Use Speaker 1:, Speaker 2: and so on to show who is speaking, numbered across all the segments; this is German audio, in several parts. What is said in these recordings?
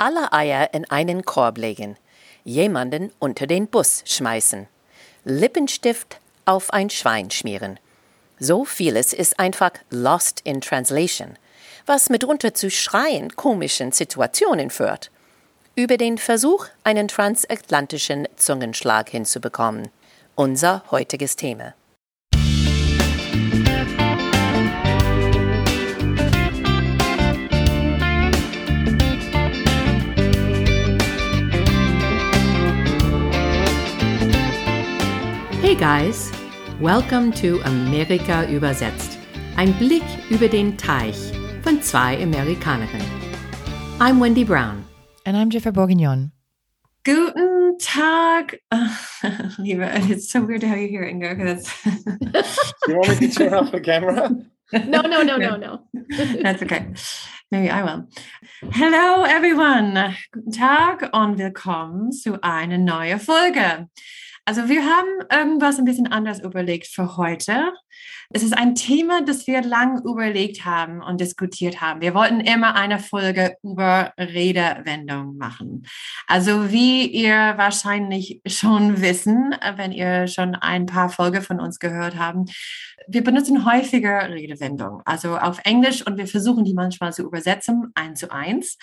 Speaker 1: Alle Eier in einen Korb legen. Jemanden unter den Bus schmeißen. Lippenstift auf ein Schwein schmieren. So vieles ist einfach lost in translation, was mitunter zu schreien komischen Situationen führt. Über den Versuch, einen transatlantischen Zungenschlag hinzubekommen. Unser heutiges Thema.
Speaker 2: Hey guys, welcome to Amerika übersetzt. Ein Blick über den Teich von zwei Amerikanerinnen. I'm Wendy Brown.
Speaker 3: And I'm Jennifer Bourguignon.
Speaker 4: Guten Tag. Uh, it's so weird how you hear Ingo. Because
Speaker 5: you want me to turn off the camera?
Speaker 4: No, no, no, no, no. That's okay. Maybe I will. Hello, everyone. Guten Tag und willkommen zu einer neuen Folge. Also wir haben irgendwas ein bisschen anders überlegt für heute. Es ist ein Thema, das wir lang überlegt haben und diskutiert haben. Wir wollten immer eine Folge über Redewendungen machen. Also wie ihr wahrscheinlich schon wissen, wenn ihr schon ein paar Folgen von uns gehört haben, wir benutzen häufiger Redewendungen, also auf Englisch und wir versuchen die manchmal zu übersetzen, eins zu eins.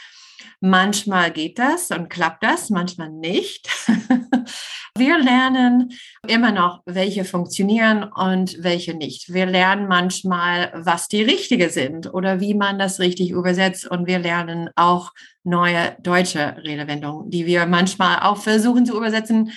Speaker 4: Manchmal geht das und klappt das, manchmal nicht. Wir lernen immer noch, welche funktionieren und welche nicht. Wir lernen manchmal, was die richtige sind oder wie man das richtig übersetzt. Und wir lernen auch neue deutsche Redewendungen, die wir manchmal auch versuchen zu übersetzen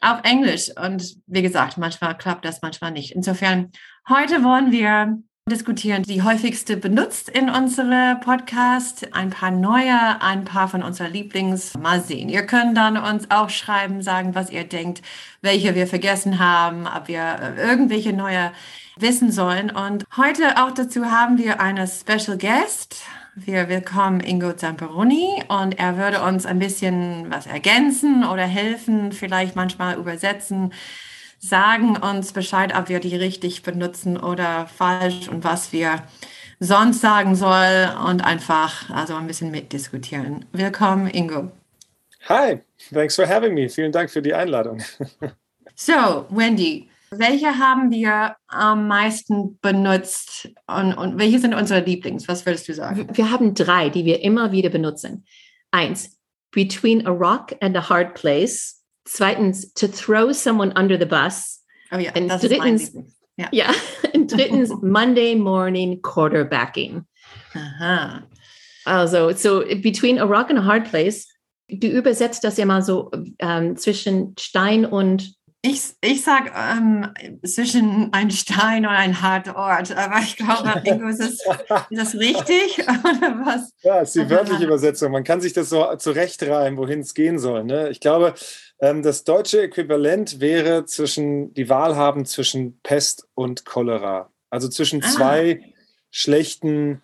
Speaker 4: auf Englisch. Und wie gesagt, manchmal klappt das, manchmal nicht. Insofern, heute wollen wir diskutieren, die häufigste benutzt in unsere Podcast. Ein paar neue, ein paar von unserer Lieblings. Mal sehen. Ihr könnt dann uns auch schreiben, sagen, was ihr denkt, welche wir vergessen haben, ob wir äh, irgendwelche neue wissen sollen. Und heute auch dazu haben wir eine Special Guest. Wir willkommen Ingo Zamperoni und er würde uns ein bisschen was ergänzen oder helfen, vielleicht manchmal übersetzen sagen uns Bescheid, ob wir die richtig benutzen oder falsch und was wir sonst sagen soll und einfach also ein bisschen mitdiskutieren. Willkommen, Ingo.
Speaker 5: Hi, thanks for having me. Vielen Dank für die Einladung.
Speaker 4: so, Wendy, welche haben wir am meisten benutzt und, und welche sind unsere Lieblings? Was würdest du sagen?
Speaker 2: Wir haben drei, die wir immer wieder benutzen. Eins, between a rock and a hard place. Zweitens, to throw someone under the bus.
Speaker 4: Oh ja,
Speaker 2: und das drittens, ist ja. ja. Und drittens, Monday morning quarterbacking.
Speaker 4: Aha.
Speaker 2: Also, so between a rock and a hard place. Du übersetzt das ja mal so ähm, zwischen Stein und
Speaker 4: ich, ich sage ähm, zwischen ein Stein und ein harter Ort, aber ich glaube, Ingo, ist das, ist das richtig? Oder was?
Speaker 5: Ja, es ist die wörtliche Übersetzung. Man kann sich das so zurechtreimen, wohin es gehen soll. Ne? Ich glaube, das deutsche Äquivalent wäre zwischen die Wahl haben zwischen Pest und Cholera. Also zwischen ah. zwei schlechten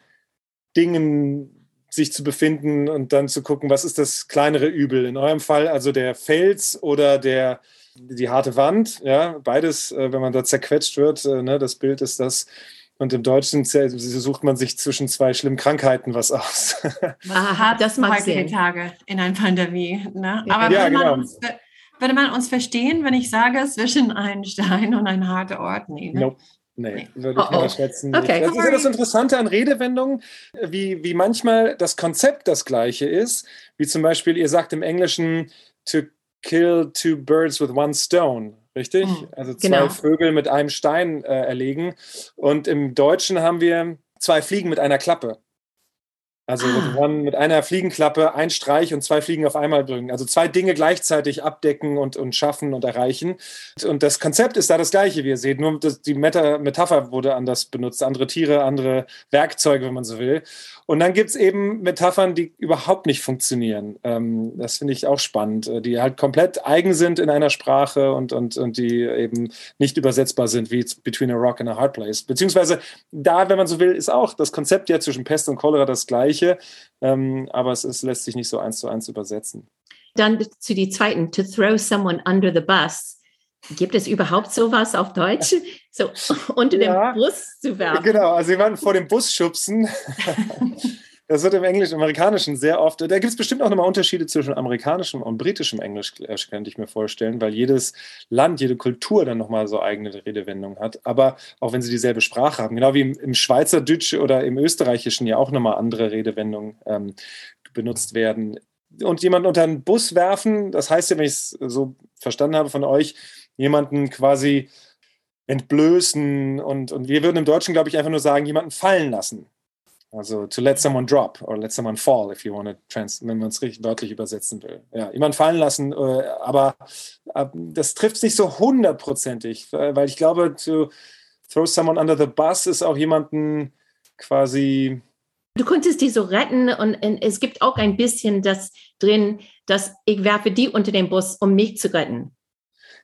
Speaker 5: Dingen sich zu befinden und dann zu gucken, was ist das kleinere Übel. In eurem Fall also der Fels oder der die harte Wand, ja, beides, äh, wenn man da zerquetscht wird, äh, ne, das Bild ist das. Und im Deutschen sucht man sich zwischen zwei schlimmen Krankheiten was aus.
Speaker 4: Aha, das mag heutige Tage in einer Pandemie. Ne? Aber ja, würde, man genau. uns, würde man uns verstehen, wenn ich sage, zwischen ein Stein und ein harter Ort? Nee, ne?
Speaker 5: Nope. Nee, würde ich oh, mal schätzen. Okay. Das ist ja das Interessante an Redewendungen, wie, wie manchmal das Konzept das gleiche ist. Wie zum Beispiel, ihr sagt im Englischen to kill two birds with one stone, richtig? Mhm, also zwei genau. Vögel mit einem Stein äh, erlegen. Und im Deutschen haben wir zwei Fliegen mit einer Klappe. Also ah. mit einer Fliegenklappe ein Streich und zwei Fliegen auf einmal bringen. Also zwei Dinge gleichzeitig abdecken und, und schaffen und erreichen. Und das Konzept ist da das gleiche, wie ihr seht. Nur die Meta Metapher wurde anders benutzt. Andere Tiere, andere Werkzeuge, wenn man so will. Und dann gibt es eben Metaphern, die überhaupt nicht funktionieren. Ähm, das finde ich auch spannend, äh, die halt komplett eigen sind in einer Sprache und, und, und die eben nicht übersetzbar sind, wie Between a Rock and a Hard Place. Beziehungsweise da, wenn man so will, ist auch das Konzept ja zwischen Pest und Cholera das gleiche, ähm, aber es, es lässt sich nicht so eins zu eins übersetzen.
Speaker 2: Dann zu die zweiten, to throw someone under the bus. Gibt es überhaupt sowas auf Deutsch? So unter ja, dem Bus zu werfen?
Speaker 5: Genau, also jemanden vor dem Bus schubsen. das wird im Englischen, Amerikanischen sehr oft, da gibt es bestimmt auch nochmal Unterschiede zwischen amerikanischem und britischem Englisch, äh, könnte ich mir vorstellen, weil jedes Land, jede Kultur dann nochmal so eigene Redewendungen hat. Aber auch wenn sie dieselbe Sprache haben, genau wie im, im Schweizerdeutsch oder im Österreichischen ja auch nochmal andere Redewendungen ähm, benutzt werden. Und jemanden unter einen Bus werfen, das heißt ja, wenn ich es so verstanden habe von euch, jemanden quasi entblößen und, und wir würden im Deutschen, glaube ich, einfach nur sagen, jemanden fallen lassen. Also to let someone drop or let someone fall, if you want to trans, wenn man es richtig wörtlich übersetzen will. Ja, jemand fallen lassen, äh, aber äh, das trifft es nicht so hundertprozentig, weil ich glaube, to throw someone under the bus ist auch jemanden quasi.
Speaker 2: Du könntest die so retten und es gibt auch ein bisschen das drin, dass ich werfe die unter den Bus, um mich zu retten.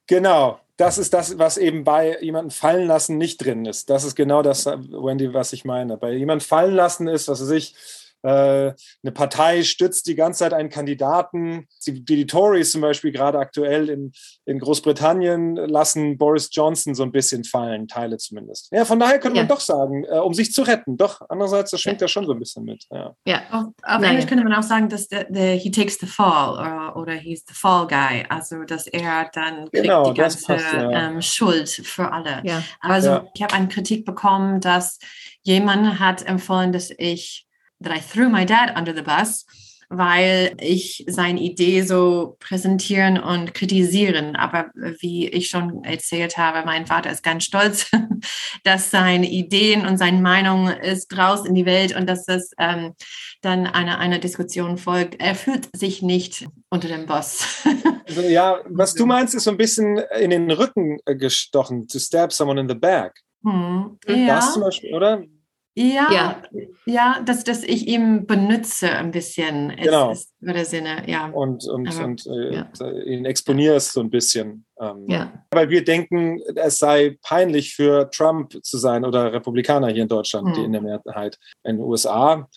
Speaker 5: Genau, das ist das, was eben bei jemandem fallen lassen nicht drin ist. Das ist genau das, Wendy, was ich meine. Bei jemandem fallen lassen ist, was weiß ich, äh, eine Partei stützt die ganze Zeit einen Kandidaten. Die, die Tories zum Beispiel gerade aktuell in, in Großbritannien lassen Boris Johnson so ein bisschen fallen, Teile zumindest. Ja, von daher könnte ja. man doch sagen, äh, um sich zu retten. Doch, andererseits, das schwingt ja, ja schon so ein bisschen mit. Ja,
Speaker 4: ja. auf, auf Englisch könnte man auch sagen, dass der, der he takes the fall oder, oder he's the fall guy. Also, dass er dann kriegt genau, die ganze passt, ähm, Schuld für alle. Ja. Also, ich habe eine Kritik bekommen, dass jemand hat empfohlen, dass ich that I threw my dad under the bus, weil ich seine Idee so präsentieren und kritisieren. Aber wie ich schon erzählt habe, mein Vater ist ganz stolz, dass seine Ideen und seine Meinung ist raus in die Welt und dass das ähm, dann eine, eine Diskussion folgt. Er fühlt sich nicht unter dem Boss.
Speaker 5: Also, ja, was du meinst, ist so ein bisschen in den Rücken gestochen, to stab someone in the back. Hm, ja. Das zum Beispiel, oder?
Speaker 4: Ja, ja, ja, dass, dass ich ihn benutze ein bisschen. Ist, genau. Ist der Sinne, ja.
Speaker 5: Und, und, Aber, und äh, ja. ihn exponierst so ein bisschen. Ähm, ja. Weil wir denken, es sei peinlich für Trump zu sein oder Republikaner hier in Deutschland, hm. die in der Mehrheit. In den USA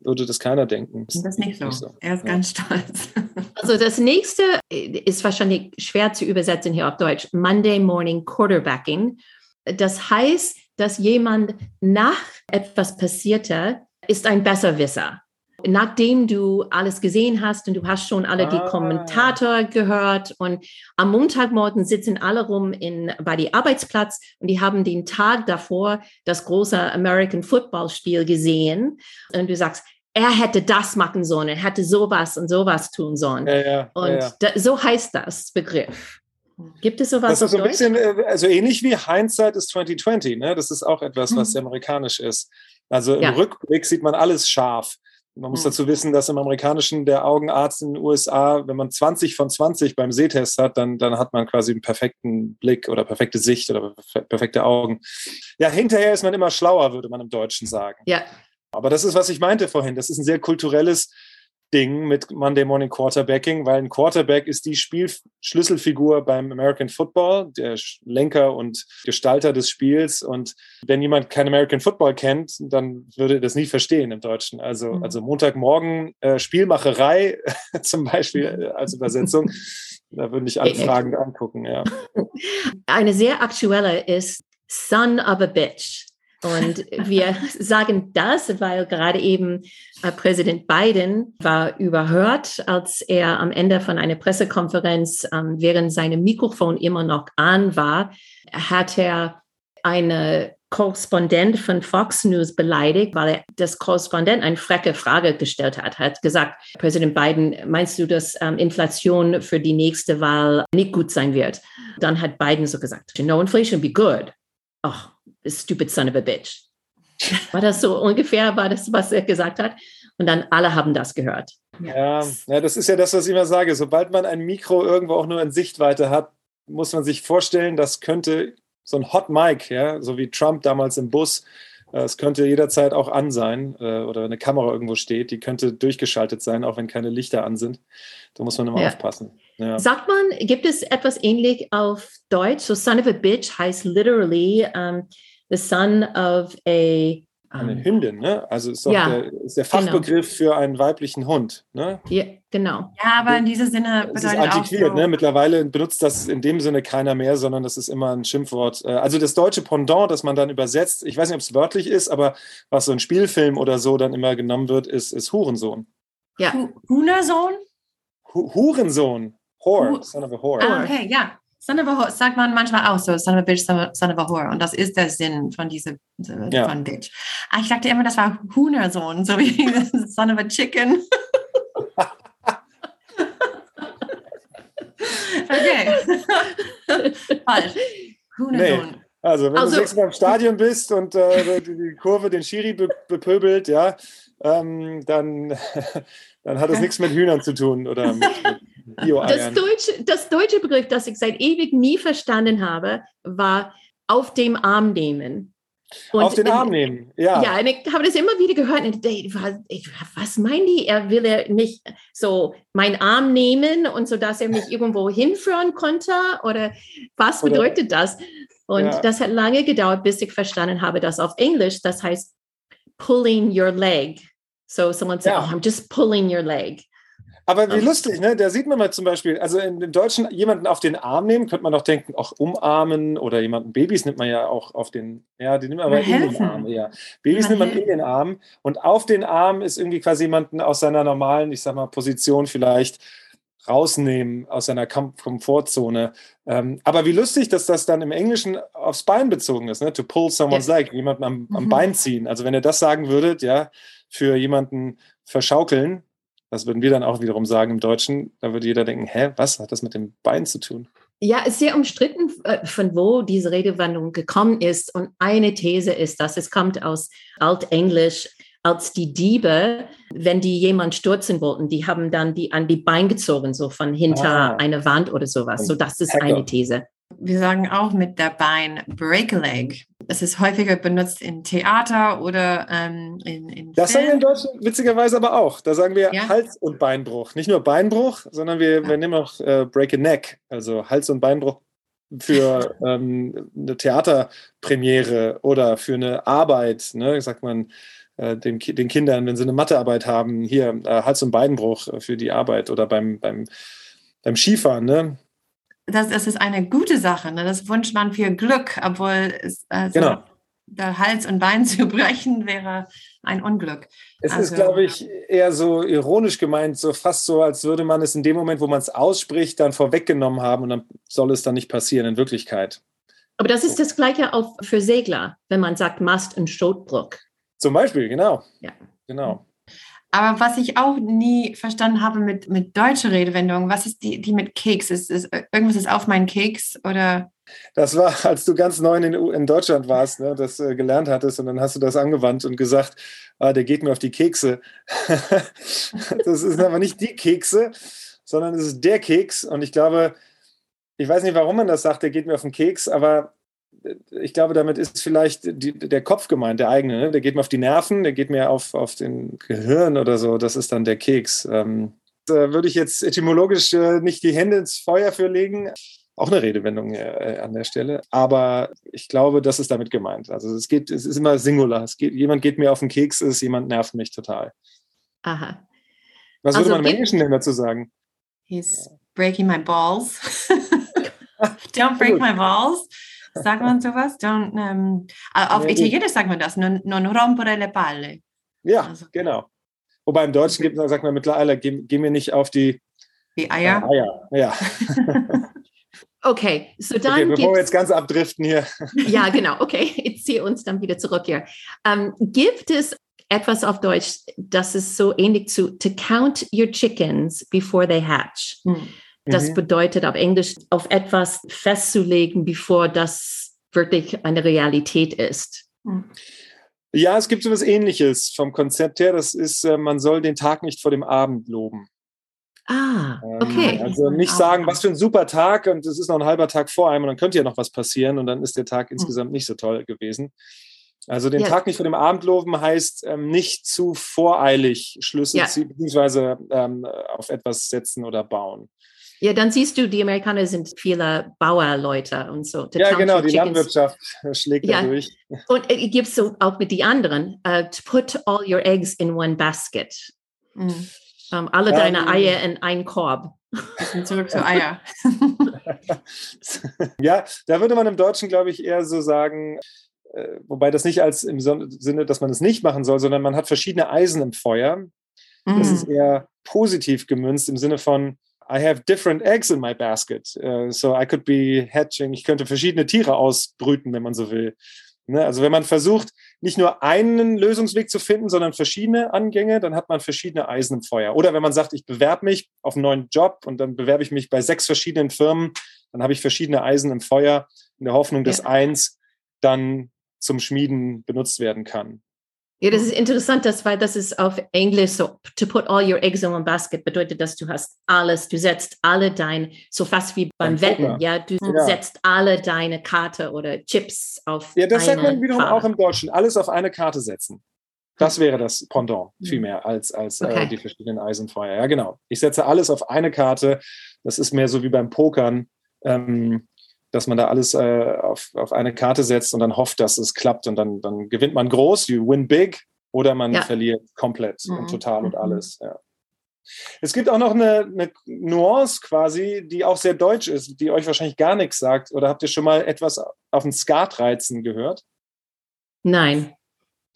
Speaker 5: würde das keiner denken.
Speaker 4: Das ist nicht so. Nicht so. Er ist ja. ganz stolz.
Speaker 2: Also das nächste ist wahrscheinlich schwer zu übersetzen hier auf Deutsch. Monday Morning Quarterbacking. Das heißt, dass jemand nach etwas passierte, ist ein Besserwisser. Nachdem du alles gesehen hast und du hast schon alle ah. die Kommentator gehört und am Montagmorgen sitzen alle rum in, bei die Arbeitsplatz und die haben den Tag davor das große American Football Spiel gesehen und du sagst, er hätte das machen sollen, er hätte sowas und sowas tun sollen. Ja, ja, und ja, da, so heißt das Begriff. Gibt es sowas?
Speaker 5: Das ist so ein bisschen, äh, also ähnlich wie Hindsight ist 2020, ne? Das ist auch etwas, was mhm. sehr amerikanisch ist. Also im ja. Rückblick sieht man alles scharf. Man muss mhm. dazu wissen, dass im amerikanischen der Augenarzt in den USA, wenn man 20 von 20 beim Sehtest hat, dann, dann hat man quasi einen perfekten Blick oder perfekte Sicht oder perfekte Augen. Ja, hinterher ist man immer schlauer, würde man im Deutschen sagen. Ja. Aber das ist, was ich meinte vorhin. Das ist ein sehr kulturelles Ding mit Monday Morning Quarterbacking, weil ein Quarterback ist die Spielschlüsselfigur beim American Football, der Lenker und Gestalter des Spiels. Und wenn jemand kein American Football kennt, dann würde das nie verstehen im Deutschen. Also, mhm. also Montagmorgen äh, Spielmacherei zum Beispiel äh, als Übersetzung. Da würde ich alle Fragen angucken, ja.
Speaker 2: Eine sehr aktuelle ist Son of a Bitch. Und wir sagen das, weil gerade eben äh, Präsident Biden war überhört, als er am Ende von einer Pressekonferenz, ähm, während sein Mikrofon immer noch an war, hat er eine Korrespondent von Fox News beleidigt, weil er das Korrespondent eine frecke Frage gestellt hat. Hat gesagt, Präsident Biden, meinst du, dass ähm, Inflation für die nächste Wahl nicht gut sein wird? Dann hat Biden so gesagt, no, inflation be good. Ach, stupid son of a bitch. War das so ungefähr, war das, was er gesagt hat? Und dann alle haben das gehört.
Speaker 5: Ja, ja, das ist ja das, was ich immer sage. Sobald man ein Mikro irgendwo auch nur in Sichtweite hat, muss man sich vorstellen, das könnte so ein Hot Mic, ja, so wie Trump damals im Bus, äh, es könnte jederzeit auch an sein äh, oder eine Kamera irgendwo steht, die könnte durchgeschaltet sein, auch wenn keine Lichter an sind. Da muss man immer ja. aufpassen.
Speaker 2: Ja. Sagt man, gibt es etwas ähnlich auf Deutsch? So Son of a Bitch heißt literally um, the son of a
Speaker 5: eine um, Hündin, ne? Also ist ja, der, ist der genau. Fachbegriff genau. für einen weiblichen Hund, ne?
Speaker 2: Ja, genau.
Speaker 4: Ja, aber in diesem Sinne
Speaker 5: bedeutet es ist antiquiert, so ne? Mittlerweile benutzt das in dem Sinne keiner mehr, sondern das ist immer ein Schimpfwort. Äh, also das deutsche Pendant, das man dann übersetzt, ich weiß nicht, ob es wörtlich ist, aber was so ein Spielfilm oder so dann immer genommen wird, ist, ist Hurensohn.
Speaker 4: Ja. Hunersohn?
Speaker 5: Hurensohn. Whore, son of a whore.
Speaker 4: Ah, okay, ja. Son of a whore sagt man manchmal auch so, son of a bitch, son of a whore. Und das ist der Sinn von dieser ja. von bitch. Ah, ich dachte immer, das war Huhnersohn, so wie son of a chicken. okay.
Speaker 5: Falsch. Huhnersohn. Nee. Also, wenn also, du sechsmal im Stadion bist und äh, die Kurve den Schiri be bepöbelt, ja, ähm, dann, dann hat es nichts mit Hühnern zu tun oder mit, mit
Speaker 2: das deutsche, das deutsche Begriff, das ich seit ewig nie verstanden habe, war auf dem Arm nehmen.
Speaker 5: Und auf den Arm nehmen, ja.
Speaker 2: Ja, und ich habe das immer wieder gehört. Und ich, was meint die? Er will er mich so meinen Arm nehmen und so, dass er mich irgendwo hinführen konnte? Oder was bedeutet Oder, das? Und ja. das hat lange gedauert, bis ich verstanden habe, dass auf Englisch das heißt pulling your leg. So someone said, ja. oh, I'm just pulling your leg.
Speaker 5: Aber wie lustig, ne? Da sieht man mal zum Beispiel, also in, im Deutschen jemanden auf den Arm nehmen, könnte man doch denken, auch umarmen oder jemanden, Babys nimmt man ja auch auf den, ja, die nimmt man aber in den Arm, ja. Babys nimmt man in den Arm und auf den Arm ist irgendwie quasi jemanden aus seiner normalen, ich sag mal, Position vielleicht rausnehmen aus seiner Kom Komfortzone. Ähm, aber wie lustig, dass das dann im Englischen aufs Bein bezogen ist, ne? To pull someone's ja. leg, jemanden am, am mhm. Bein ziehen. Also wenn ihr das sagen würdet, ja, für jemanden verschaukeln, das würden wir dann auch wiederum sagen im Deutschen. Da würde jeder denken, hä, was hat das mit dem Bein zu tun?
Speaker 2: Ja, es ist sehr umstritten, äh, von wo diese Redewendung gekommen ist. Und eine These ist, dass es kommt aus Altenglisch, als die Diebe, wenn die jemand stürzen wollten, die haben dann die an die Bein gezogen, so von hinter ah. einer Wand oder sowas. So, das ist eine These.
Speaker 4: Wir sagen auch mit der Bein Break a Leg. Es ist häufiger benutzt in Theater oder ähm, in, in
Speaker 5: Das Film. sagen wir in Deutschland witzigerweise aber auch. Da sagen wir ja? Hals- und Beinbruch. Nicht nur Beinbruch, sondern wir, ja. wir nehmen auch äh, Break a Neck, also Hals- und Beinbruch für ähm, eine Theaterpremiere oder für eine Arbeit, ne, sagt man äh, den, den Kindern, wenn sie eine Mathearbeit haben, hier äh, Hals- und Beinbruch für die Arbeit oder beim, beim, beim Skifahren, ne?
Speaker 4: Das, das ist eine gute Sache. Ne? Das wünscht man viel Glück, obwohl es, also genau. der Hals und Bein zu brechen wäre ein Unglück.
Speaker 5: Es also, ist, glaube ich, eher so ironisch gemeint, so fast so, als würde man es in dem Moment, wo man es ausspricht, dann vorweggenommen haben und dann soll es dann nicht passieren in Wirklichkeit.
Speaker 2: Aber das ist das Gleiche auch für Segler, wenn man sagt Mast und Stotbruch.
Speaker 5: Zum Beispiel, genau. Ja. Genau.
Speaker 4: Aber was ich auch nie verstanden habe mit, mit deutscher Redewendung, was ist die, die mit Keks? Ist, ist, irgendwas ist auf meinen Keks oder?
Speaker 5: Das war, als du ganz neu in, in Deutschland warst, ne, das äh, gelernt hattest und dann hast du das angewandt und gesagt, ah, der geht mir auf die Kekse. das sind aber nicht die Kekse, sondern es ist der Keks und ich glaube, ich weiß nicht, warum man das sagt, der geht mir auf den Keks, aber ich glaube, damit ist vielleicht die, der Kopf gemeint, der eigene. Ne? Der geht mir auf die Nerven, der geht mir auf, auf den Gehirn oder so. Das ist dann der Keks. Ähm, da würde ich jetzt etymologisch äh, nicht die Hände ins Feuer für legen. Auch eine Redewendung äh, an der Stelle. Aber ich glaube, das ist damit gemeint. Also es geht, es ist immer Singular. Es geht, jemand geht mir auf den Keks, ist jemand nervt mich total.
Speaker 2: Aha.
Speaker 5: Was also würde man im Englischen denn dazu sagen?
Speaker 4: He's breaking my balls. Don't break my balls. Sagt man sowas? Don't, ähm, auf ja, Italienisch sagt man das, non, non rompere le palle.
Speaker 5: Ja, also. genau. Wobei im Deutschen gibt, sagt man mittlerweile, geh, geh mir nicht auf die,
Speaker 4: die Eier.
Speaker 5: Äh, Eier, ja.
Speaker 2: Okay, so dann. Okay,
Speaker 5: bevor wir jetzt ganz abdriften hier.
Speaker 2: ja, genau. Okay, ich ziehe uns dann wieder zurück hier. Ähm, gibt es etwas auf Deutsch, das ist so ähnlich zu to count your chickens before they hatch? Hm. Das mhm. bedeutet auf Englisch, auf etwas festzulegen, bevor das wirklich eine Realität ist.
Speaker 5: Mhm. Ja, es gibt so etwas Ähnliches vom Konzept her. Das ist, äh, man soll den Tag nicht vor dem Abend loben.
Speaker 2: Ah, ähm, okay.
Speaker 5: Also nicht sagen, was für ein super Tag und es ist noch ein halber Tag vor einem und dann könnte ja noch was passieren und dann ist der Tag hm. insgesamt nicht so toll gewesen. Also den ja. Tag nicht vor dem Abend loben heißt ähm, nicht zu voreilig Schlüsse ja. ziehen, beziehungsweise ähm, auf etwas setzen oder bauen.
Speaker 2: Ja, dann siehst du, die Amerikaner sind viele Bauerleute und so.
Speaker 5: ja, genau, die Chickens. Landwirtschaft schlägt ja. da durch.
Speaker 2: Und äh, gibt es auch mit den anderen, uh, to put all your eggs in one basket. Mhm. Um, ähm, alle ja, deine Eier in einen Korb.
Speaker 4: Zurück zu Eier.
Speaker 5: ja, da würde man im Deutschen, glaube ich, eher so sagen, äh, wobei das nicht als im Sinne, dass man es das nicht machen soll, sondern man hat verschiedene Eisen im Feuer. Mhm. Das ist eher positiv gemünzt im Sinne von, I have different eggs in my basket. Uh, so I could be hatching. Ich könnte verschiedene Tiere ausbrüten, wenn man so will. Ne? Also wenn man versucht, nicht nur einen Lösungsweg zu finden, sondern verschiedene Angänge, dann hat man verschiedene Eisen im Feuer. Oder wenn man sagt, ich bewerbe mich auf einen neuen Job und dann bewerbe ich mich bei sechs verschiedenen Firmen, dann habe ich verschiedene Eisen im Feuer in der Hoffnung, dass ja. eins dann zum Schmieden benutzt werden kann.
Speaker 2: Ja, das ist interessant, dass, weil das ist auf Englisch so, to put all your eggs in one basket bedeutet, dass du hast alles, du setzt alle dein, so fast wie beim Wetten, ja, du ja. setzt alle deine Karte oder Chips auf
Speaker 5: Ja, das sagt man wiederum Farbe. auch im Deutschen, alles auf eine Karte setzen. Das wäre das Pendant hm. viel mehr als, als äh, okay. äh, die verschiedenen Eisenfeuer. Ja, genau. Ich setze alles auf eine Karte. Das ist mehr so wie beim Pokern. Ähm, dass man da alles äh, auf, auf eine Karte setzt und dann hofft, dass es klappt und dann, dann gewinnt man groß, you win big, oder man ja. verliert komplett mhm. und total und mhm. alles. Ja. Es gibt auch noch eine, eine, Nuance quasi, die auch sehr deutsch ist, die euch wahrscheinlich gar nichts sagt. Oder habt ihr schon mal etwas auf den Skat-Reizen gehört?
Speaker 2: Nein.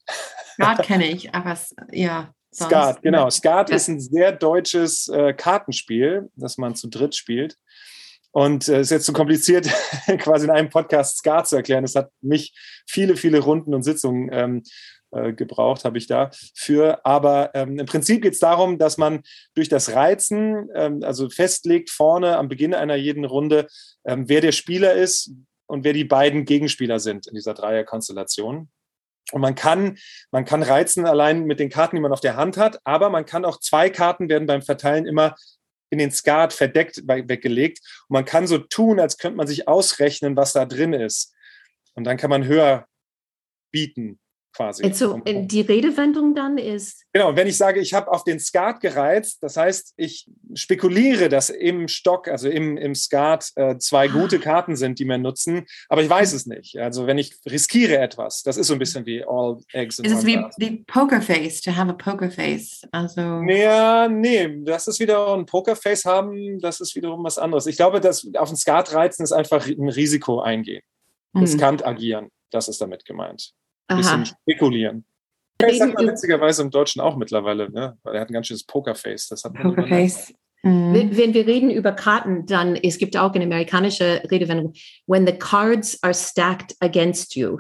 Speaker 4: Skat kenne ich, aber ja.
Speaker 5: Skat, genau. Skat ja. ist ein sehr deutsches äh, Kartenspiel, das man zu dritt spielt. Und es äh, ist jetzt zu so kompliziert, quasi in einem Podcast Ska zu erklären. Es hat mich viele, viele Runden und Sitzungen ähm, äh, gebraucht, habe ich da für. Aber ähm, im Prinzip geht es darum, dass man durch das Reizen, ähm, also festlegt vorne am Beginn einer jeden Runde, ähm, wer der Spieler ist und wer die beiden Gegenspieler sind in dieser Dreierkonstellation. Und man kann, man kann reizen allein mit den Karten, die man auf der Hand hat, aber man kann auch zwei Karten werden beim Verteilen immer in den Skat verdeckt weggelegt. Und man kann so tun, als könnte man sich ausrechnen, was da drin ist. Und dann kann man höher bieten quasi.
Speaker 2: Also die Redewendung dann ist.
Speaker 5: Genau, wenn ich sage, ich habe auf den Skat gereizt, das heißt, ich spekuliere, dass im Stock, also im, im Skat, äh, zwei ah. gute Karten sind, die wir nutzen, aber ich weiß es nicht. Also wenn ich riskiere etwas, das ist so ein bisschen wie All Eggs in
Speaker 4: Ist es wie, wie Pokerface, to have a Pokerface? Also.
Speaker 5: Ja, nee, das ist wieder ein Pokerface haben, das ist wiederum was anderes. Ich glaube, dass auf den Skat reizen ist einfach ein Risiko eingehen. Mhm. Riskant agieren, das ist damit gemeint ein bisschen spekulieren. Das sagt man witzigerweise im Deutschen auch mittlerweile, ne? weil er hat ein ganz schönes Pokerface. Das hat
Speaker 2: Pokerface. Mhm. Wenn wir reden über Karten, dann es gibt auch eine amerikanische Redewendung, when the cards are stacked against you.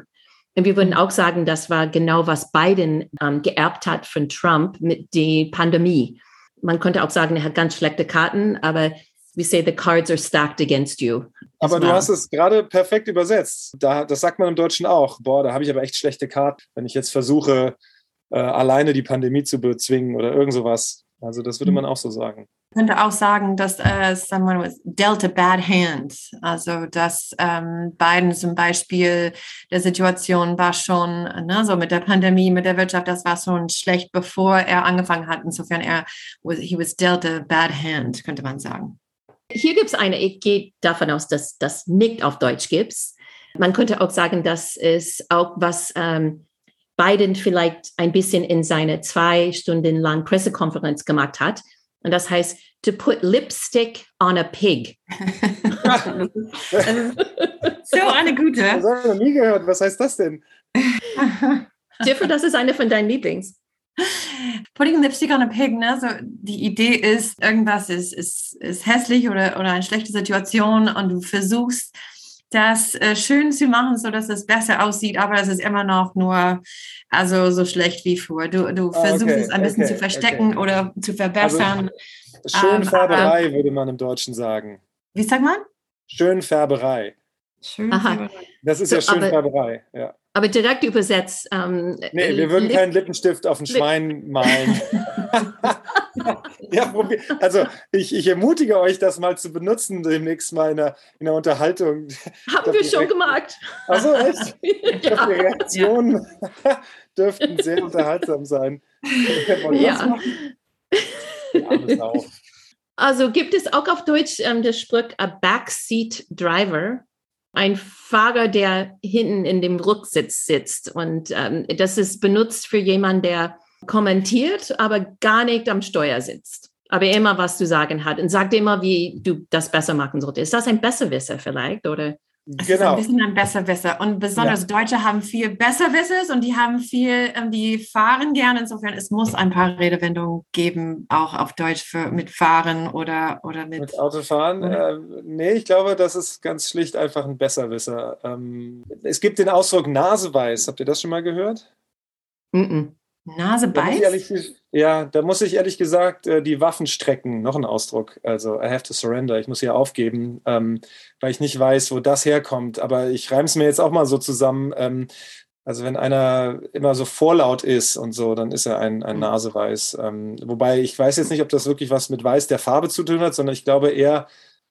Speaker 2: Und wir würden auch sagen, das war genau, was Biden ähm, geerbt hat von Trump mit der Pandemie. Man könnte auch sagen, er hat ganz schlechte Karten, aber we say the cards are stacked against you.
Speaker 5: Aber du hast es gerade perfekt übersetzt. Da, das sagt man im Deutschen auch. Boah, da habe ich aber echt schlechte Karten, wenn ich jetzt versuche, äh, alleine die Pandemie zu bezwingen oder irgend sowas. Also das würde hm. man auch so sagen.
Speaker 4: Ich könnte auch sagen, dass äh, someone dealt a bad hand. Also dass ähm, Biden zum Beispiel der Situation war schon, ne, so mit der Pandemie, mit der Wirtschaft, das war schon schlecht, bevor er angefangen hat. Insofern er he was dealt a bad hand, könnte man sagen.
Speaker 2: Hier gibt es eine, ich gehe davon aus, dass das nicht auf Deutsch gibt. Man könnte auch sagen, dass es auch was ähm, Biden vielleicht ein bisschen in seine zwei Stunden lang Pressekonferenz gemacht hat. Und das heißt, to put lipstick on a pig.
Speaker 4: so eine gute.
Speaker 5: Das habe ich noch nie gehört. Was heißt das denn?
Speaker 2: Jeffrey, das ist eine von deinen Lieblings.
Speaker 4: Putting Lipstick on a Pig, ne? So, die Idee ist, irgendwas ist, ist, ist hässlich oder, oder eine schlechte Situation und du versuchst, das äh, schön zu machen, so dass es besser aussieht, aber es ist immer noch nur also so schlecht wie vor. Du, du ah, versuchst okay, es ein bisschen okay, zu verstecken okay. oder zu verbessern.
Speaker 5: Also, Schönfärberei ähm, würde man im Deutschen sagen.
Speaker 4: Wie sagt man?
Speaker 5: Schönfärberei. Schön. Das ist so, ja schön Färberei. Ja.
Speaker 2: Aber direkt übersetzt. Ähm,
Speaker 5: nee, wir würden Lip keinen Lippenstift auf ein Schwein malen. ja, also ich, ich, ermutige euch, das mal zu benutzen demnächst mal in der, in der Unterhaltung.
Speaker 2: Haben wir schon gemacht.
Speaker 5: Also echt? Ich ja. die Reaktionen ja. dürften sehr unterhaltsam sein.
Speaker 2: ja. Also gibt es auch auf Deutsch ähm, der Spruch a backseat driver, ein Fahrer, der hinten in dem Rücksitz sitzt. Und ähm, das ist benutzt für jemanden, der kommentiert, aber gar nicht am Steuer sitzt. Aber immer was zu sagen hat und sagt immer, wie du das besser machen solltest. Ist das ein Besserwisser vielleicht? Oder?
Speaker 4: Es genau. ist ein bisschen ein Besserwisser. Und besonders ja. Deutsche haben viel Besserwissers und die haben viel, ähm, die fahren gerne. Insofern, es muss ein paar Redewendungen geben, auch auf Deutsch für, mit Fahren oder, oder mit,
Speaker 5: mit Autofahren. Äh, nee, ich glaube, das ist ganz schlicht einfach ein Besserwisser. Ähm, es gibt den Ausdruck Naseweiß. Habt ihr das schon mal gehört?
Speaker 2: Mm, -mm. Nase beißt?
Speaker 5: Ja, da muss ich ehrlich gesagt äh, die Waffen strecken. Noch ein Ausdruck. Also, I have to surrender. Ich muss hier aufgeben, ähm, weil ich nicht weiß, wo das herkommt. Aber ich reime es mir jetzt auch mal so zusammen. Ähm, also, wenn einer immer so vorlaut ist und so, dann ist er ein, ein mhm. Naseweiß. Ähm, wobei ich weiß jetzt nicht, ob das wirklich was mit Weiß der Farbe zu tun hat, sondern ich glaube eher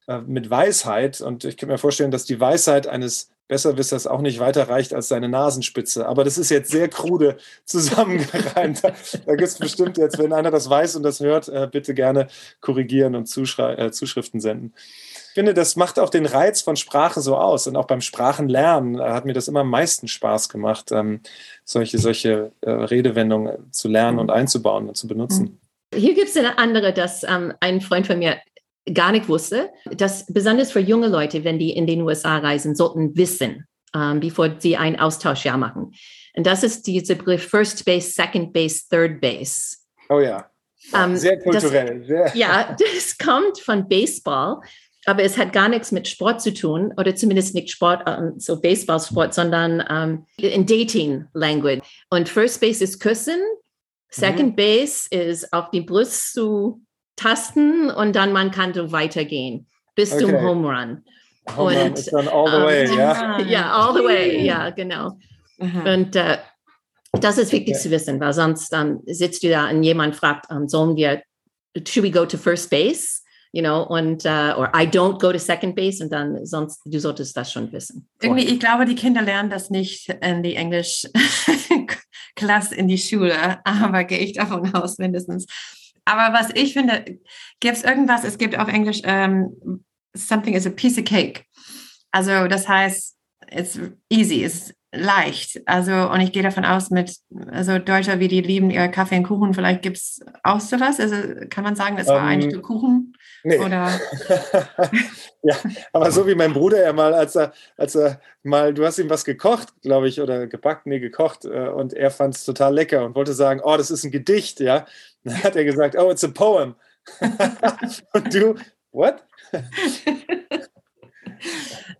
Speaker 5: äh, mit Weisheit. Und ich kann mir vorstellen, dass die Weisheit eines Besserwissers auch nicht weiter reicht als seine Nasenspitze. Aber das ist jetzt sehr krude zusammengereimt. da, da gibt es bestimmt jetzt, wenn einer das weiß und das hört, äh, bitte gerne korrigieren und äh, Zuschriften senden. Ich finde, das macht auch den Reiz von Sprache so aus. Und auch beim Sprachenlernen äh, hat mir das immer am meisten Spaß gemacht, ähm, solche, solche äh, Redewendungen zu lernen und einzubauen und zu benutzen.
Speaker 2: Hier gibt es eine andere, dass ähm, ein Freund von mir gar nicht wusste, dass besonders für junge Leute, wenn die in den USA reisen, sollten wissen, ähm, bevor sie ein Austauschjahr machen. Und das ist dieser Begriff First Base, Second Base, Third Base.
Speaker 5: Oh ja. Ähm, sehr kulturell.
Speaker 2: Das,
Speaker 5: sehr.
Speaker 2: Ja, das kommt von Baseball, aber es hat gar nichts mit Sport zu tun, oder zumindest nicht Sport, um, so Baseballsport, sondern um, in Dating Language. Und First Base ist Küssen, Second mhm. Base ist auf die Brust zu tasten und dann man kann so weitergehen bis okay. zum Home Run.
Speaker 5: Home und, Run ist dann all the um, way, ja?
Speaker 2: Ja, all the way, ja, genau. Aha. Und uh, das ist wichtig okay. zu wissen, weil sonst um, sitzt du da und jemand fragt, um, sollen wir, should we go to first base? You know, und, uh, or I don't go to second base und dann sonst, du solltest das schon wissen.
Speaker 4: Irgendwie, ich glaube, die Kinder lernen das nicht in die Englisch-Klasse in die Schule, aber gehe ich davon aus, mindestens. Aber was ich finde, gibt es irgendwas, es gibt auf Englisch ähm, something is a piece of cake. Also das heißt, it's easy, it's leicht. Also, und ich gehe davon aus, mit also Deutscher, wie die lieben ihre Kaffee und Kuchen, vielleicht gibt es auch sowas. Also kann man sagen, es war um, ein Stück Kuchen? Nee. Oder?
Speaker 5: ja, aber so wie mein Bruder ja mal, als er, als er mal, du hast ihm was gekocht, glaube ich, oder gebackt, nee, gekocht, äh, und er fand es total lecker und wollte sagen, oh, das ist ein Gedicht, ja. Dann hat er gesagt, oh, it's a poem. und du, what?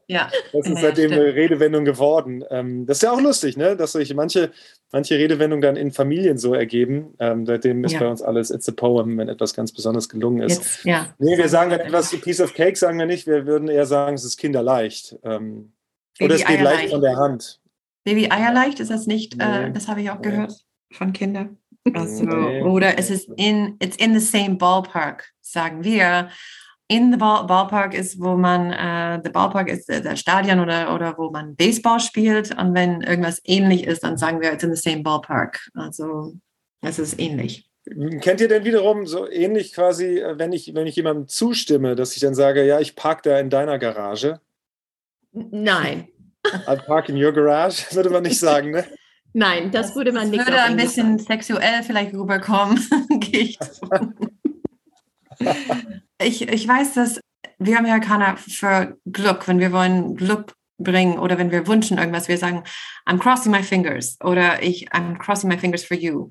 Speaker 4: ja.
Speaker 5: Das ist seitdem eine Redewendung geworden. Ähm, das ist ja auch lustig, ne? dass sich manche, manche Redewendungen dann in Familien so ergeben. Ähm, seitdem ist ja. bei uns alles It's a Poem, wenn etwas ganz besonders gelungen ist. Jetzt, ja. Nee, wir sagen dann etwas, Piece of Cake sagen wir nicht, wir würden eher sagen, es ist kinderleicht. Ähm, oder es geht leicht von der Hand.
Speaker 4: Baby Eierleicht, ist das nicht, äh, nee. das habe ich auch gehört von Kindern. Also. Oder es ist in, it's in the same ballpark, sagen wir in the ball, Ballpark ist, wo man, äh, der Ballpark ist äh, der Stadion oder, oder wo man Baseball spielt. Und wenn irgendwas ähnlich ist, dann sagen wir, it's in the same ballpark. Also es ist ähnlich.
Speaker 5: Kennt ihr denn wiederum so ähnlich quasi, äh, wenn ich, wenn ich jemandem zustimme, dass ich dann sage, ja, ich parke da in deiner Garage?
Speaker 2: Nein.
Speaker 5: I park in your garage, würde man nicht sagen, ne?
Speaker 2: Nein, das, das würde man nicht.
Speaker 4: Würde ein bisschen sexuell vielleicht rüberkommen, gehe ich ich, ich weiß, dass wir Amerikaner für Glück, wenn wir wollen Glück bringen oder wenn wir wünschen irgendwas, wir sagen, I'm crossing my fingers oder ich, I'm crossing my fingers for you.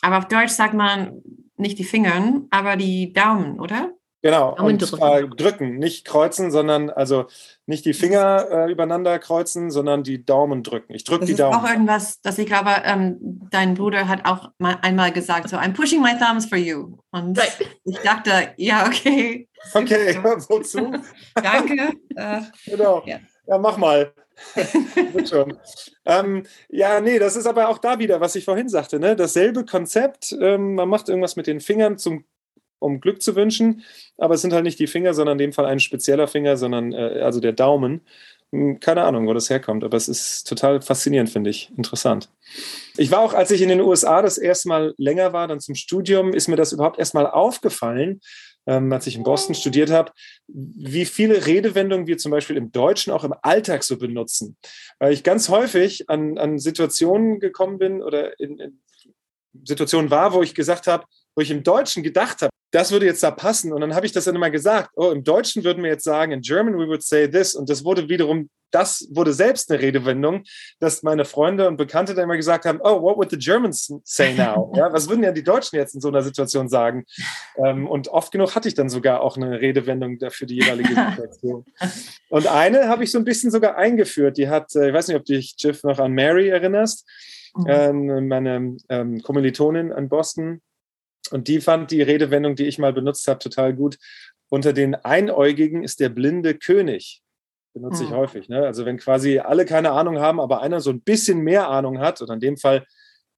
Speaker 4: Aber auf Deutsch sagt man nicht die Fingern, aber die Daumen, oder?
Speaker 5: Genau, und drücken. drücken. nicht kreuzen, sondern also nicht die Finger äh, übereinander kreuzen, sondern die Daumen drücken. Ich drücke die Daumen.
Speaker 4: Das ist auch irgendwas, dass ich glaube, ähm, dein Bruder hat auch mal einmal gesagt, so, I'm pushing my thumbs for you. Und right. ich dachte, ja, okay.
Speaker 5: Okay, wozu?
Speaker 4: Danke.
Speaker 5: Äh, genau. Ja. Ja, mach mal. Wird schon. Ähm, ja, nee, das ist aber auch da wieder, was ich vorhin sagte, ne? Dasselbe Konzept. Ähm, man macht irgendwas mit den Fingern, zum, um Glück zu wünschen, aber es sind halt nicht die Finger, sondern in dem Fall ein spezieller Finger, sondern äh, also der Daumen. Hm, keine Ahnung, wo das herkommt, aber es ist total faszinierend, finde ich. Interessant. Ich war auch, als ich in den USA das erste Mal länger war, dann zum Studium, ist mir das überhaupt erst mal aufgefallen, ähm, als ich in Boston studiert habe, wie viele Redewendungen wir zum Beispiel im Deutschen auch im Alltag so benutzen. Weil ich ganz häufig an, an Situationen gekommen bin oder in, in Situationen war, wo ich gesagt habe, wo ich im Deutschen gedacht habe, das würde jetzt da passen. Und dann habe ich das dann immer gesagt. Oh, im Deutschen würden wir jetzt sagen, in German we would say this. Und das wurde wiederum, das wurde selbst eine Redewendung, dass meine Freunde und Bekannte dann immer gesagt haben, oh, what would the Germans say now? Ja, was würden ja die Deutschen jetzt in so einer Situation sagen? Ähm, und oft genug hatte ich dann sogar auch eine Redewendung für die jeweilige Situation. Und eine habe ich so ein bisschen sogar eingeführt. Die hat, äh, ich weiß nicht, ob du dich, Jiff, noch an Mary erinnerst. Mhm. Ähm, meine ähm, Kommilitonin in Boston, und die fand die Redewendung, die ich mal benutzt habe, total gut. Unter den Einäugigen ist der blinde König. Benutze ich hm. häufig. Ne? Also wenn quasi alle keine Ahnung haben, aber einer so ein bisschen mehr Ahnung hat, oder in dem Fall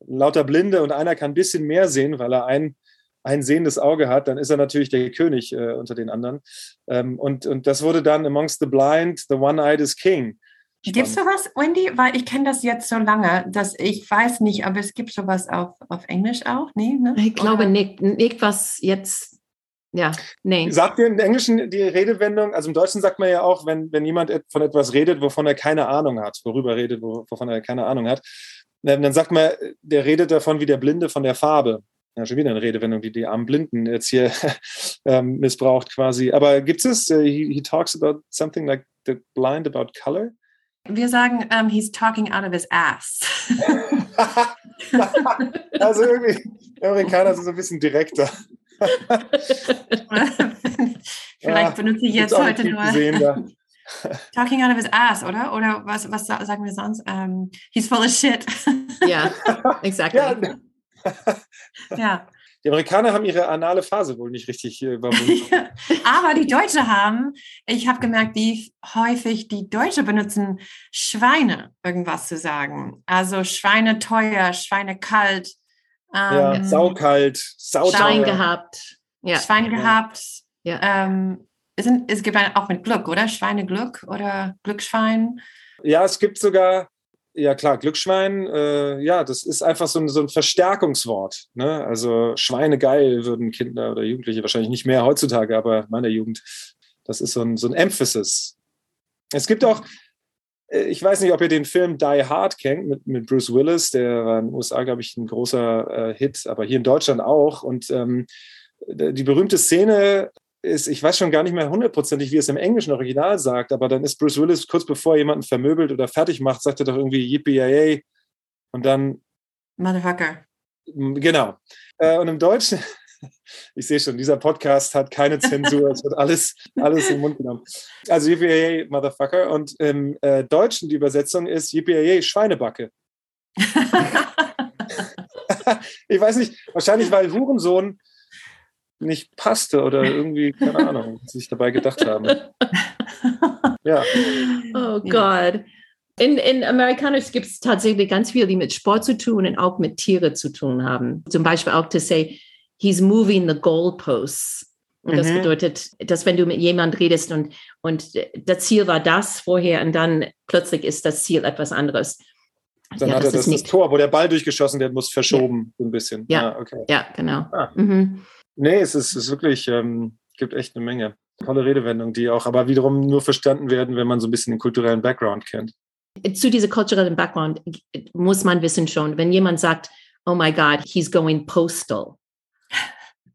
Speaker 5: lauter Blinde und einer kann ein bisschen mehr sehen, weil er ein, ein sehendes Auge hat, dann ist er natürlich der König äh, unter den anderen. Ähm, und, und das wurde dann amongst the blind, the one-eyed is king.
Speaker 4: Gibt es sowas, Wendy? Weil ich kenne das jetzt so lange, dass ich weiß nicht, aber es gibt sowas auf, auf Englisch auch, nee? Ne?
Speaker 2: Ich glaube nicht, nicht was jetzt, ja, nee.
Speaker 5: Sagt ihr im Englischen die Redewendung, also im Deutschen sagt man ja auch, wenn, wenn jemand von etwas redet, wovon er keine Ahnung hat, worüber redet, wovon er keine Ahnung hat, dann sagt man, der redet davon wie der Blinde von der Farbe. Ja, schon wieder eine Redewendung, die die armen Blinden jetzt hier ähm, missbraucht quasi. Aber gibt es, uh, he, he talks about something like the blind about color?
Speaker 4: Wir sagen, um, he's talking out of his ass.
Speaker 5: also irgendwie, Amerikaner sind so ein bisschen direkter.
Speaker 4: Vielleicht ja, benutze ich jetzt heute nur. Talking out of his ass, oder? Oder was, was sagen wir sonst? Um, he's full of shit.
Speaker 2: Ja, exactly. Ja.
Speaker 4: ja.
Speaker 5: Die Amerikaner haben ihre anale Phase wohl nicht richtig äh, überwunden.
Speaker 4: Aber die Deutsche haben, ich habe gemerkt, wie häufig die Deutsche benutzen Schweine, irgendwas zu sagen. Also Schweine teuer, Schweine kalt.
Speaker 5: Ähm, ja, saukalt, sauteuer.
Speaker 2: Schwein gehabt.
Speaker 4: Ja. Schwein gehabt. Ja. Ähm, es, sind, es gibt auch mit Glück, oder? Schweineglück oder Glücksschwein.
Speaker 5: Ja, es gibt sogar ja klar, Glücksschwein, äh, ja, das ist einfach so ein, so ein Verstärkungswort. Ne? Also Schweinegeil würden Kinder oder Jugendliche wahrscheinlich nicht mehr heutzutage, aber meiner Jugend, das ist so ein, so ein Emphasis. Es gibt auch, äh, ich weiß nicht, ob ihr den Film Die Hard kennt mit, mit Bruce Willis, der war in den USA, glaube ich, ein großer äh, Hit, aber hier in Deutschland auch. Und ähm, die berühmte Szene, ist, ich weiß schon gar nicht mehr hundertprozentig, wie es im englischen Original sagt, aber dann ist Bruce Willis kurz bevor er jemanden vermöbelt oder fertig macht, sagt er doch irgendwie Yippee und dann
Speaker 4: Motherfucker.
Speaker 5: Genau. Äh, und im Deutschen, ich sehe schon, dieser Podcast hat keine Zensur, es wird alles, alles im Mund genommen. Also Yippee Motherfucker und im äh, Deutschen die Übersetzung ist Yippee Schweinebacke. ich weiß nicht, wahrscheinlich weil Hurensohn nicht passte oder irgendwie, keine Ahnung, was ich dabei gedacht habe. Ja.
Speaker 2: Oh Gott. In, in Amerikanisch gibt es tatsächlich ganz viel, die mit Sport zu tun und auch mit Tiere zu tun haben. Zum Beispiel auch zu say, he's moving the goalposts. Und das mhm. bedeutet, dass wenn du mit jemandem redest und, und das Ziel war das vorher und dann plötzlich ist das Ziel etwas anderes.
Speaker 5: Dann ja, hat er das, das, Tor, wo der Ball durchgeschossen werden muss, verschoben,
Speaker 2: ja.
Speaker 5: ein bisschen.
Speaker 2: Ja, ah, okay. ja genau. Ah. Mhm.
Speaker 5: Nee, es ist, ist wirklich, ähm, gibt echt eine Menge. Tolle Redewendungen, die auch aber wiederum nur verstanden werden, wenn man so ein bisschen den kulturellen Background kennt.
Speaker 2: Zu diesem kulturellen Background muss man wissen schon, wenn jemand sagt, oh my God, he's going postal.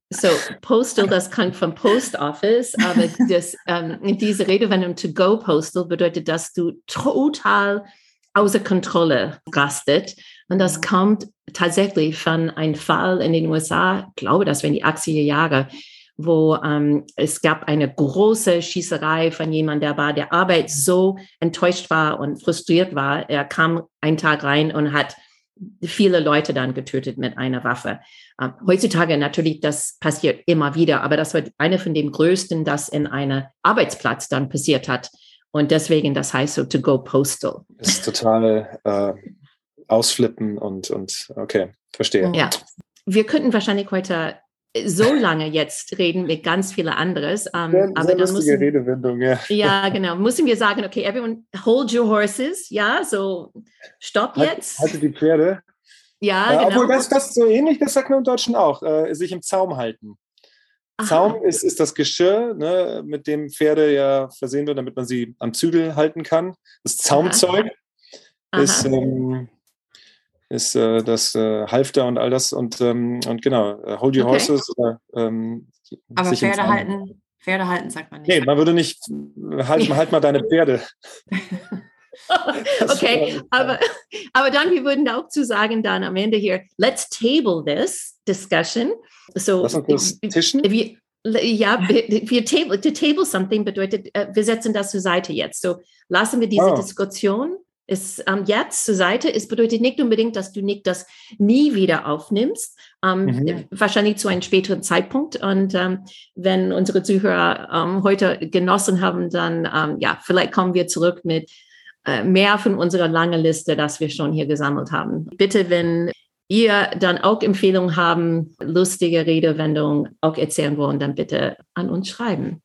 Speaker 2: So, postal, das kommt vom Post Office, aber das, ähm, diese Redewendung to go postal bedeutet, dass du total außer Kontrolle rastet. Und das kommt tatsächlich von einem Fall in den USA, ich glaube, das war in die 80er Jahre, wo ähm, es gab eine große Schießerei von jemandem, der bei der Arbeit so enttäuscht war und frustriert war. Er kam einen Tag rein und hat viele Leute dann getötet mit einer Waffe. Ähm, heutzutage natürlich, das passiert immer wieder, aber das war eine von den größten, das in einem Arbeitsplatz dann passiert hat. Und deswegen, das heißt so to go postal.
Speaker 5: Ist total äh, ausflippen und, und okay, verstehe.
Speaker 2: Ja. Wir könnten wahrscheinlich heute so lange jetzt reden mit ganz vielen anderes.
Speaker 5: Um, sehr, aber sehr dann müssen, Redewendung, ja.
Speaker 2: Ja, genau. Müssen wir sagen, okay, everyone hold your horses, ja, so stopp halt, jetzt.
Speaker 5: Halte die Pferde.
Speaker 2: Ja, äh, genau.
Speaker 5: Obwohl das, das so ähnlich, das sagt man im Deutschen auch, äh, sich im Zaum halten. Aha. Zaum ist, ist das Geschirr, ne, mit dem Pferde ja versehen wird, damit man sie am Zügel halten kann. Das Zaumzeug Aha. ist, ähm, ist äh, das äh, Halfter und all das und, ähm, und genau, äh, hold your okay. horses. Oder, ähm,
Speaker 4: Aber Pferde halten, Pferde halten sagt man nicht.
Speaker 5: Nee, man würde nicht, halt, halt mal deine Pferde.
Speaker 2: okay, aber, aber dann, wir würden auch zu sagen dann am Ende hier, let's table this discussion. So,
Speaker 5: Lass uns das tischen?
Speaker 2: Wir, ja, wir table, to table something bedeutet, äh, wir setzen das zur Seite jetzt. So lassen wir diese oh. Diskussion ist ähm, jetzt zur Seite. Es bedeutet nicht unbedingt, dass du nicht das nie wieder aufnimmst, ähm, mhm. wahrscheinlich zu einem späteren Zeitpunkt. Und ähm, wenn unsere Zuhörer ähm, heute genossen haben, dann ähm, ja, vielleicht kommen wir zurück mit äh, mehr von unserer langen Liste, das wir schon hier gesammelt haben. Bitte, wenn ihr dann auch Empfehlungen haben, lustige Redewendungen auch erzählen wollen, dann bitte an uns schreiben.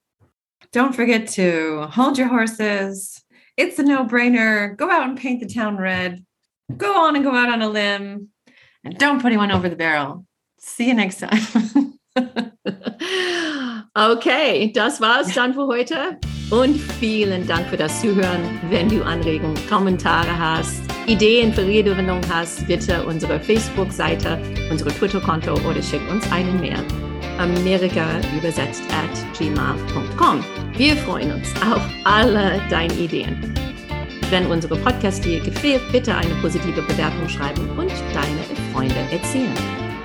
Speaker 4: Don't forget to hold your horses. It's a no-brainer. Go out and paint the town red. Go on and go out on a limb. And don't put anyone over the barrel. See you next time.
Speaker 2: okay, das war's dann für heute. Und vielen Dank für das Zuhören. Wenn du Anregungen, Kommentare hast, Ideen für Redewendungen hast, bitte unsere Facebook-Seite, unsere Twitter-Konto oder schick uns einen Mail. Amerika übersetzt at gmail.com. Wir freuen uns auf alle deine Ideen. Wenn unsere Podcast dir gefällt, bitte eine positive Bewertung schreiben und deine Freunde erzählen.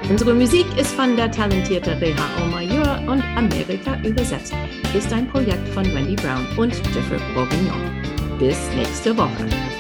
Speaker 2: Unsere Musik ist von der talentierten Reha Omayur und Amerika übersetzt ist ein Projekt von Wendy Brown und Jeffrey Bourguignon. Bis nächste Woche.